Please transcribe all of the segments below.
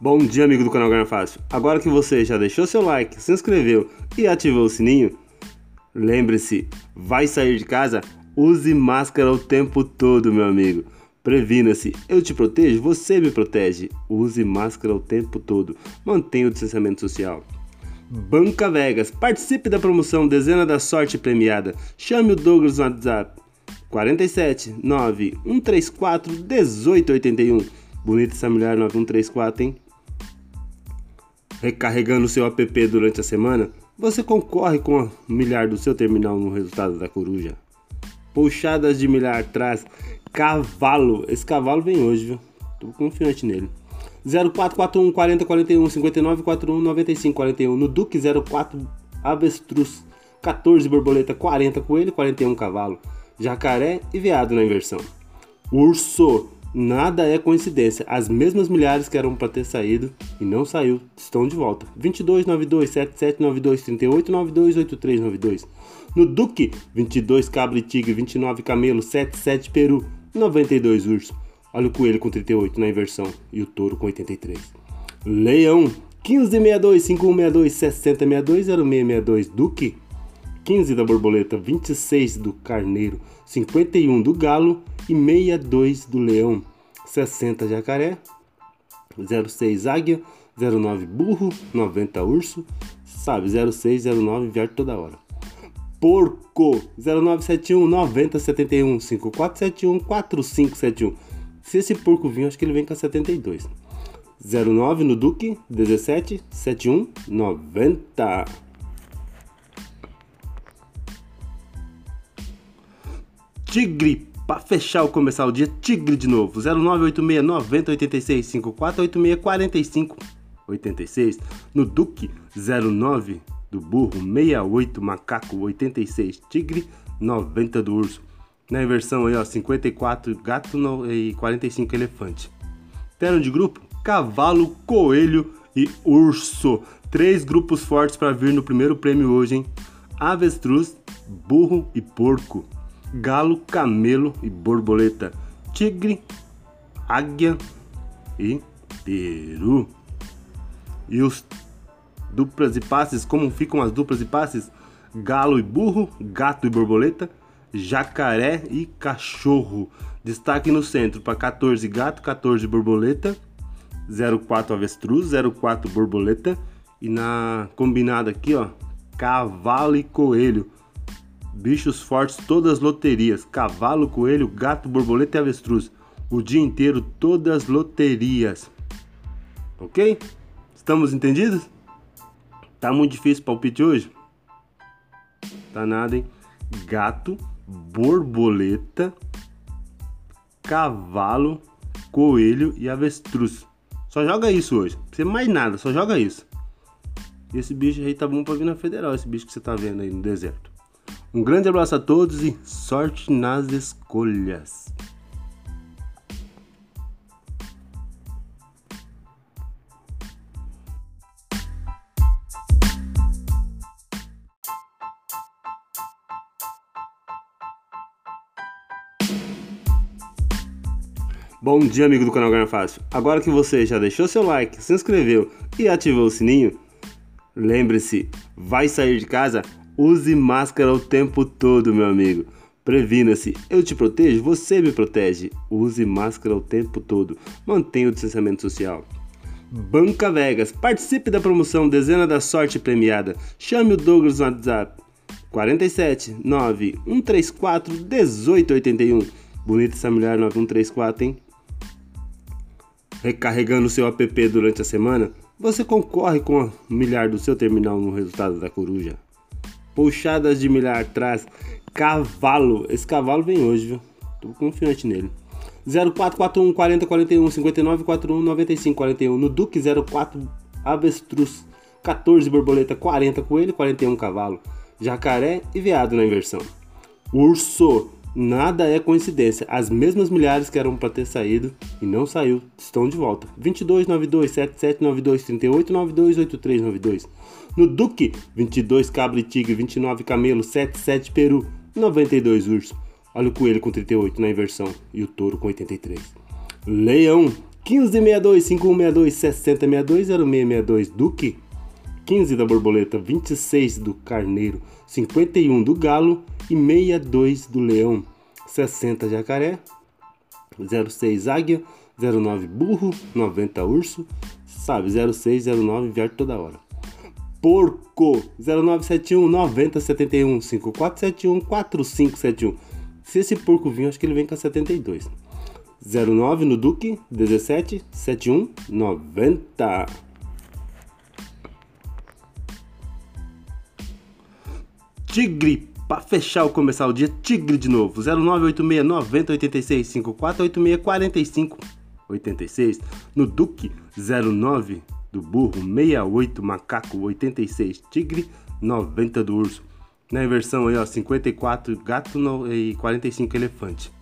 Bom dia, amigo do canal Ganha Fácil. Agora que você já deixou seu like, se inscreveu e ativou o sininho, lembre-se, vai sair de casa? Use máscara o tempo todo, meu amigo. Previna-se, eu te protejo, você me protege. Use máscara o tempo todo. Mantenha o distanciamento social. Banca Vegas, participe da promoção Dezena da Sorte Premiada. Chame o Douglas no WhatsApp 47 9 134 1881. Bonita essa mulher 9134, hein? Recarregando seu app durante a semana, você concorre com a milhar do seu terminal no resultado da coruja. Puxadas de milhar traz cavalo. Esse cavalo vem hoje, viu? Tô confiante nele. 0441 40 41 59 41 95 41 no Duque 04 Avestruz 14 borboleta 40 coelho 41 cavalo jacaré e veado na inversão. Urso, nada é coincidência. As mesmas milhares que eram para ter saído e não saiu estão de volta. 22 92 77 92 38 92 83 92. No Duque, 22 cabra e tigre, 29 camelo, 77 peru, 92 urso. Olha o coelho com 38 na inversão e o touro com 83. Leão, 1562 5162 6062 0662 Duque 15 da borboleta, 26 do carneiro, 51 do galo e 62 do leão, 60 jacaré, 06 águia, 09 burro, 90 urso, sabe, 06, 09 viaja toda hora. Porco, 0971 9071 5471 4571. Se esse porco vir, acho que ele vem com a 72. 09 no Duque, 17 71 90. Tigre, para fechar ou começar o dia, Tigre de novo. 0986 90 86 5486 45 86. No Duque 09 do burro 68 macaco 86 tigre 90 do urso. Na inversão aí ó 54 gato e 45 elefante. Terno de grupo cavalo, coelho e urso. Três grupos fortes para vir no primeiro prêmio hoje, hein? Avestruz, burro e porco galo, camelo e borboleta, tigre, águia e peru. E os duplas e passes, como ficam as duplas e passes? Galo e burro, gato e borboleta, jacaré e cachorro. Destaque no centro para 14 gato, 14 borboleta, 04 avestruz, 04 borboleta e na combinada aqui, ó, cavalo e coelho. Bichos fortes, todas as loterias: cavalo, coelho, gato, borboleta e avestruz. O dia inteiro, todas as loterias. Ok? Estamos entendidos? Tá muito difícil palpite hoje? Tá nada, hein? Gato, borboleta, cavalo, coelho e avestruz. Só joga isso hoje. Não precisa mais nada, só joga isso. Esse bicho aí tá bom pra vir na federal, esse bicho que você tá vendo aí no deserto. Um grande abraço a todos e sorte nas escolhas. Bom dia, amigo do canal Ganha Fácil. Agora que você já deixou seu like, se inscreveu e ativou o sininho, lembre-se, vai sair de casa? Use máscara o tempo todo, meu amigo. Previna-se, eu te protejo, você me protege. Use máscara o tempo todo. Mantenha o distanciamento social. Banca Vegas, participe da promoção Dezena da Sorte Premiada. Chame o Douglas no WhatsApp 47 9 134 1881. Bonita essa mulher 9134, hein? Recarregando seu app durante a semana, você concorre com a milhar do seu terminal no resultado da coruja. Puxadas de milhar atrás. Cavalo. Esse cavalo vem hoje, viu? Tô confiante nele. 0441 40 41 59 41 95 41. No Duque 04 Avestruz. 14 borboleta 40 coelho 41 cavalo. Jacaré e veado na inversão. Urso. Nada é coincidência. As mesmas milhares que eram para ter saído e não saiu estão de volta. 22 92 77 92 38 92 83 92. No Duque, 22 cabra e tigre, 29 camelo, 77 peru, 92 urso. Olha o coelho com 38 na inversão e o touro com 83. Leão, 1562, 5162, 6062, 0662 Duque. 15 da borboleta, 26 do carneiro, 51 do galo e 62 do leão. 60 jacaré, 06 águia, 09 burro, 90 urso, sabe, 06, 09 viaja toda hora. Porco, 0971 9071 5471 4571. Se esse porco vir, acho que ele vem com a 72. 09 no Duque, 17 71 90. Tigre, para fechar ou começar o dia, Tigre de novo. 0986 90 86 54 86 45 86. No Duque, 09 do burro, 68 macaco, 86 tigre, 90 do urso. Na inversão aí, ó, 54 gato e 45 elefante.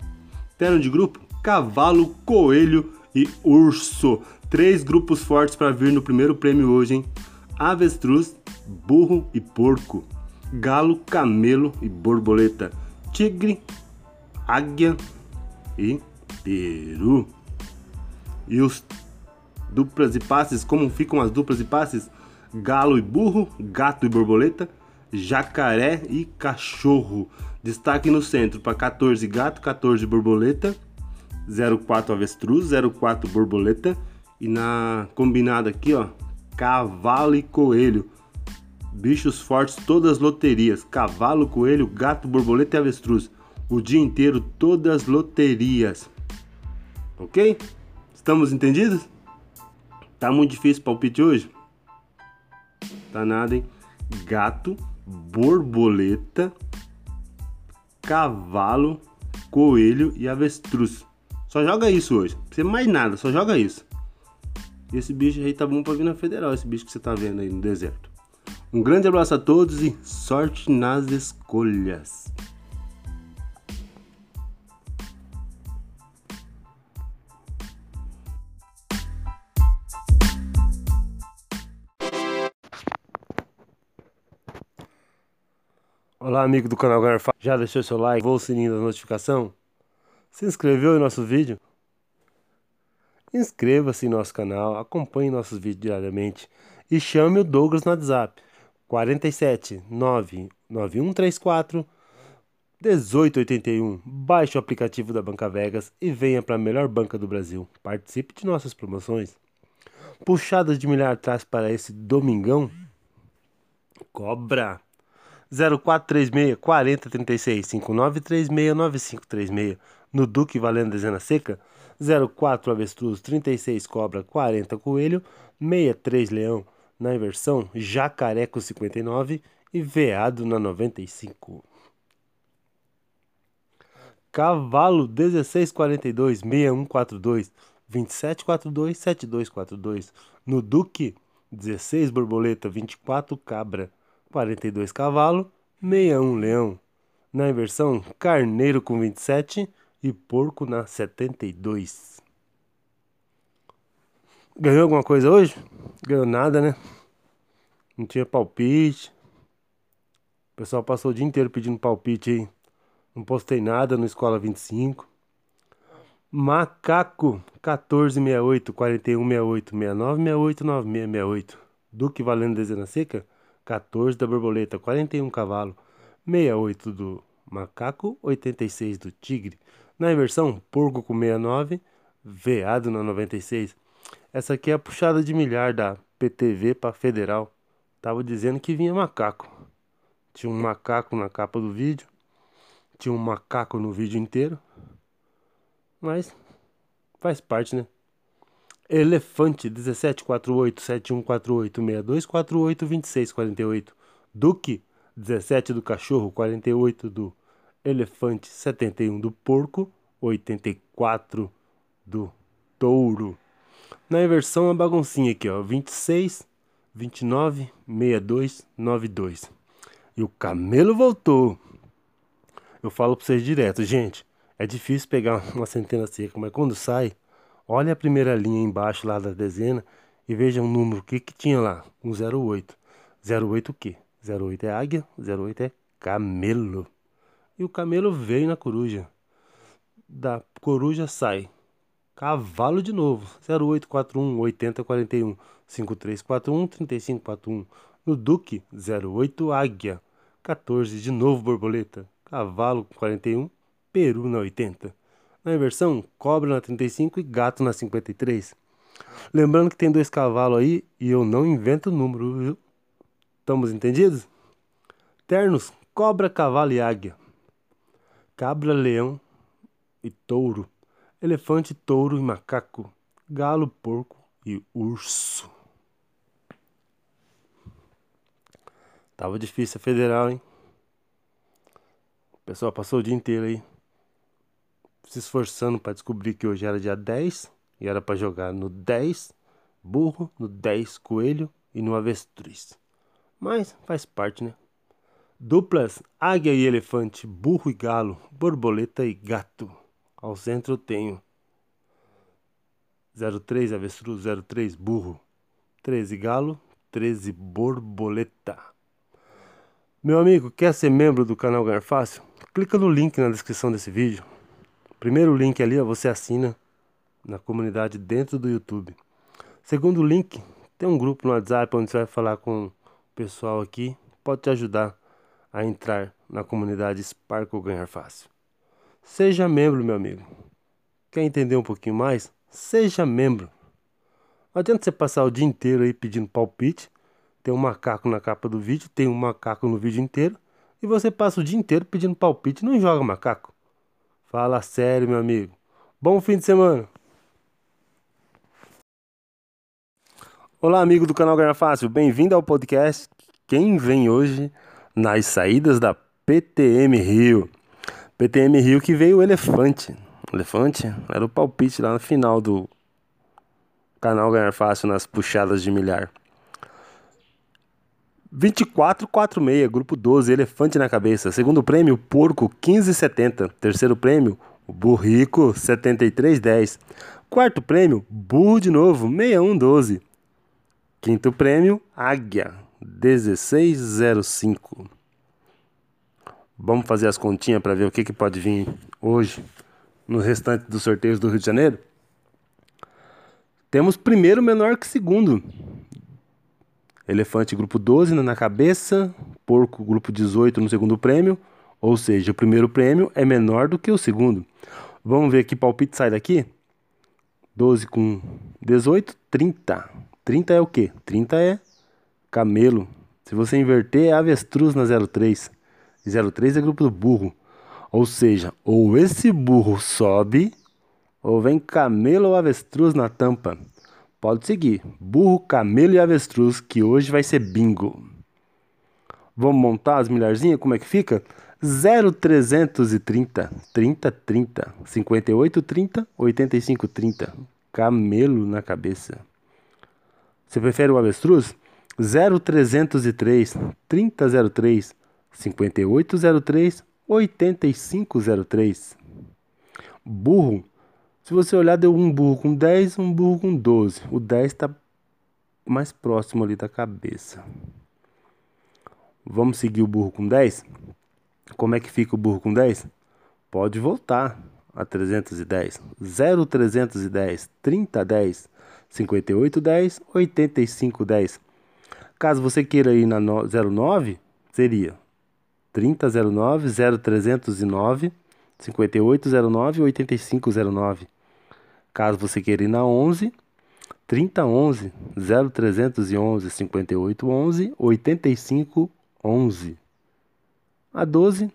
Terno de grupo, cavalo, coelho e urso. Três grupos fortes para vir no primeiro prêmio hoje, hein? Avestruz, burro e porco. Galo, camelo e borboleta. Tigre, águia e peru. E os duplas e passes, como ficam as duplas e passes? Galo e burro, gato e borboleta, jacaré e cachorro. Destaque no centro para 14 gato, 14 borboleta, 04 avestruz, 04 borboleta e na combinada aqui, ó, cavalo e coelho. Bichos fortes, todas as loterias: cavalo, coelho, gato, borboleta e avestruz. O dia inteiro, todas as loterias. Ok? Estamos entendidos? Tá muito difícil palpite hoje? Tá nada, hein? Gato, borboleta, cavalo, coelho e avestruz. Só joga isso hoje. Não precisa mais nada, só joga isso. Esse bicho aí tá bom pra vir na federal, esse bicho que você tá vendo aí no deserto. Um grande abraço a todos e sorte nas escolhas. Olá, amigo do canal Garfa. Já deixou seu like? Vou o sininho da notificação? Se inscreveu em nosso vídeo? Inscreva-se em nosso canal, acompanhe nossos vídeos diariamente e chame o Douglas no WhatsApp 47 99134 1881. Baixe o aplicativo da Banca Vegas e venha para a melhor banca do Brasil. Participe de nossas promoções. Puxadas de milhar atrás para esse domingão? Cobra! 0436 4036 5936 9536 no Duque valendo dezena seca 04 avestruz 36 cobra 40 coelho 63 leão. Na inversão jacaré com 59 e veado na 95 cavalo 1642 6142 2742 7242 no Duque 16 borboleta 24 cabra 42 cavalo, 61 leão. Na inversão, carneiro com 27 e porco na 72. Ganhou alguma coisa hoje? Ganhou nada, né? Não tinha palpite. O pessoal passou o dia inteiro pedindo palpite aí. Não postei nada no Escola 25. Macaco 1468 4168 6968 9668. Duque valendo dezena seca 14 da borboleta, 41 cavalo, 68 do macaco, 86 do tigre. Na inversão, porco com 69, veado na 96. Essa aqui é a puxada de milhar da PTV para federal. Tava dizendo que vinha macaco. Tinha um macaco na capa do vídeo. Tinha um macaco no vídeo inteiro. Mas faz parte, né? Elefante 1748 7148 6248 2648 Duque 17 do cachorro 48 do elefante 71 do porco 84 do touro. Na inversão a baguncinha aqui ó 26 29 62 92 e o camelo voltou. Eu falo para vocês direto gente é difícil pegar uma centena seca mas quando sai Olha a primeira linha embaixo lá da dezena e veja o número, que que tinha lá? Um 08. 08 o quê? 08 é águia, 08 é camelo. E o camelo veio na coruja. Da coruja sai Cavalo de novo, 0841 8041 5341 3541. No Duque, 08 Águia, 14 de novo Borboleta. Cavalo 41, Peru na 80. Na inversão, Cobra na 35 e Gato na 53. Lembrando que tem dois cavalos aí e eu não invento o número, viu? Estamos entendidos? Ternos, Cobra, Cavalo e Águia. Cabra, Leão e Touro elefante, touro e macaco, galo, porco e urso. Tava difícil a federal, hein? O pessoal passou o dia inteiro aí se esforçando para descobrir que hoje era dia 10 e era para jogar no 10 burro, no 10 coelho e no avestruz. Mas faz parte, né? Duplas águia e elefante, burro e galo, borboleta e gato. Ao centro eu tenho 03 avestruz, 03 burro, 13 galo, 13 borboleta. Meu amigo, quer ser membro do canal Ganhar Fácil? Clica no link na descrição desse vídeo. Primeiro link ali, ó, você assina na comunidade dentro do YouTube. Segundo link, tem um grupo no WhatsApp onde você vai falar com o pessoal aqui, pode te ajudar a entrar na comunidade Sparkle Ganhar Fácil. Seja membro, meu amigo. Quer entender um pouquinho mais? Seja membro. Não adianta você passar o dia inteiro aí pedindo palpite. Tem um macaco na capa do vídeo, tem um macaco no vídeo inteiro. E você passa o dia inteiro pedindo palpite não joga macaco. Fala sério, meu amigo. Bom fim de semana. Olá, amigo do canal Ganhar Fácil. Bem-vindo ao podcast. Quem vem hoje nas saídas da PTM Rio? PTM Rio que veio o elefante. Elefante era o palpite lá no final do canal Ganhar Fácil nas puxadas de milhar. 2446, grupo 12, elefante na cabeça. Segundo prêmio, porco 1570. Terceiro prêmio, burrico 7310. Quarto prêmio, burro de novo 6112. Quinto prêmio, águia 1605. Vamos fazer as continhas para ver o que, que pode vir hoje no restante dos sorteios do Rio de Janeiro. Temos primeiro menor que segundo. Elefante grupo 12 na cabeça, porco grupo 18 no segundo prêmio, ou seja, o primeiro prêmio é menor do que o segundo. Vamos ver que palpite sai daqui? 12 com 18, 30. 30 é o quê? 30 é camelo. Se você inverter, é avestruz na 03. 03 é grupo do burro. Ou seja, ou esse burro sobe, ou vem camelo ou avestruz na tampa. Pode seguir. Burro, camelo e avestruz, que hoje vai ser bingo. Vamos montar as milharzinhas? Como é que fica? 0330, 30, 30, 58, 30, 85, 30. Camelo na cabeça. Você prefere o avestruz? 0303, 3003, 5803 8503. Burro. Se você olhar, deu um burro com 10, um burro com 12. O 10 está mais próximo ali da cabeça. Vamos seguir o burro com 10? Como é que fica o burro com 10? Pode voltar a 310. 0310, 3010, 5810, 8510. Caso você queira ir na 09, seria 3009 0309 5809 8509. Caso você queira ir na 11, 3011 0311 5811 8511. A 12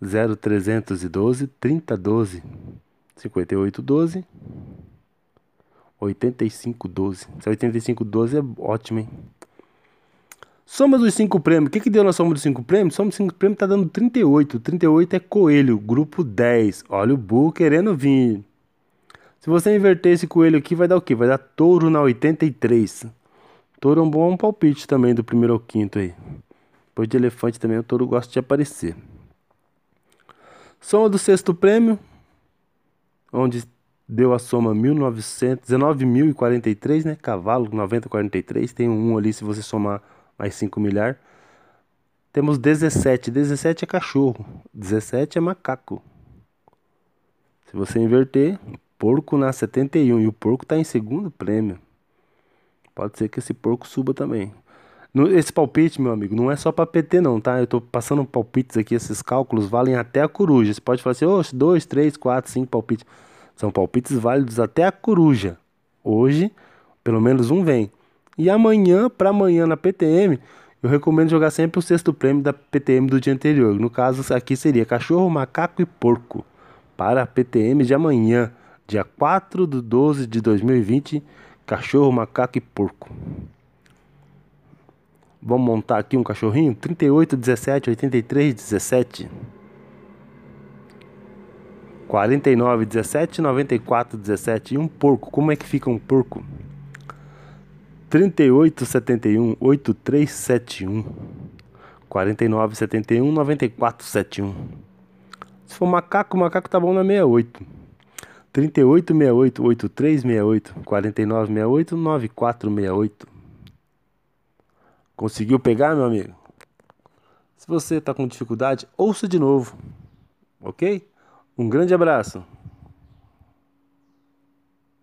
0312 3012 5812 8512. Esse 8512 é ótimo, hein? Soma dos 5 prêmios. O que, que deu na soma dos 5 prêmios? Soma dos 5 prêmios está dando 38. 38 é coelho, grupo 10. Olha o burro querendo vir. Se você inverter esse coelho aqui, vai dar o quê? Vai dar touro na 83. Touro é um bom palpite também do primeiro ao quinto aí. Depois de elefante também o touro gosta de aparecer. Soma do sexto prêmio, onde deu a soma 19.043, né? Cavalo 9043. Tem um 1 ali se você somar mais 5 milhar. Temos 17. 17 é cachorro. 17 é macaco. Se você inverter, porco na 71 e o porco tá em segundo prêmio. Pode ser que esse porco suba também. Esse palpite, meu amigo, não é só para PT não, tá? Eu tô passando palpites aqui, esses cálculos valem até a coruja. Você pode falar assim, oh, dois, três, quatro, cinco palpites. São palpites válidos até a coruja. Hoje, pelo menos um vem. E amanhã, para amanhã na PTM, eu recomendo jogar sempre o sexto prêmio da PTM do dia anterior. No caso, aqui seria cachorro, macaco e porco. Para a PTM de amanhã, dia 4 de 12 de 2020, cachorro, macaco e porco. Vamos montar aqui um cachorrinho? 38, 17, 83, 17. 49, 17, 94, 17. E um porco. Como é que fica um porco? 38, 71, 83, 71. 49, 71, 94, 71. Se for macaco, macaco tá bom na 68. 38, 68, 83, 68. 49, 68, 94, 68. Conseguiu pegar, meu amigo? Se você está com dificuldade, ouça de novo. Ok? Um grande abraço.